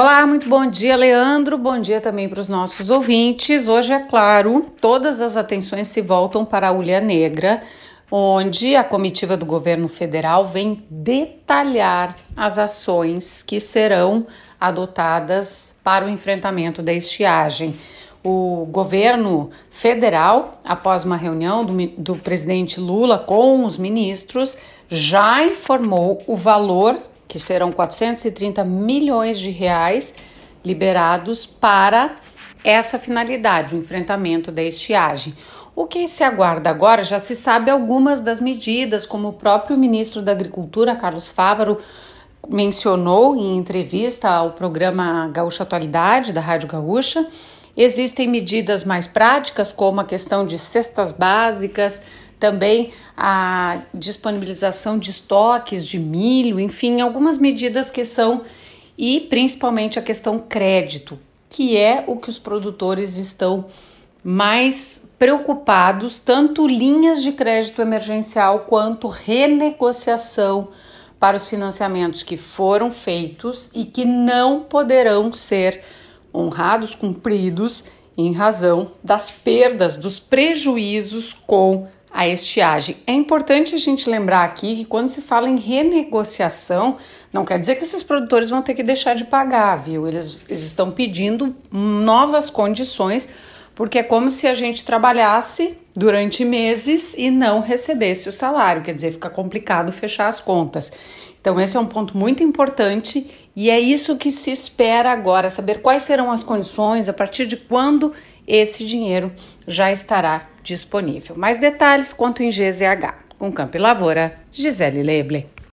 Olá, muito bom dia, Leandro. Bom dia também para os nossos ouvintes. Hoje, é claro, todas as atenções se voltam para a Ulha Negra, onde a comitiva do governo federal vem detalhar as ações que serão adotadas para o enfrentamento da estiagem. O governo federal, após uma reunião do, do presidente Lula com os ministros, já informou o valor que serão 430 milhões de reais liberados para essa finalidade, o enfrentamento da estiagem. O que se aguarda agora já se sabe algumas das medidas, como o próprio ministro da Agricultura, Carlos Fávaro, mencionou em entrevista ao programa Gaúcha Atualidade da Rádio Gaúcha. Existem medidas mais práticas, como a questão de cestas básicas, também a disponibilização de estoques de milho, enfim, algumas medidas que são e principalmente a questão crédito, que é o que os produtores estão mais preocupados, tanto linhas de crédito emergencial quanto renegociação para os financiamentos que foram feitos e que não poderão ser honrados, cumpridos em razão das perdas, dos prejuízos com a estiagem. É importante a gente lembrar aqui que quando se fala em renegociação, não quer dizer que esses produtores vão ter que deixar de pagar, viu? Eles, eles estão pedindo novas condições, porque é como se a gente trabalhasse durante meses e não recebesse o salário, quer dizer, fica complicado fechar as contas. Então, esse é um ponto muito importante e é isso que se espera agora: saber quais serão as condições, a partir de quando esse dinheiro já estará disponível. Mais detalhes quanto em GZH. Com Campo e Lavoura, Gisele Leble.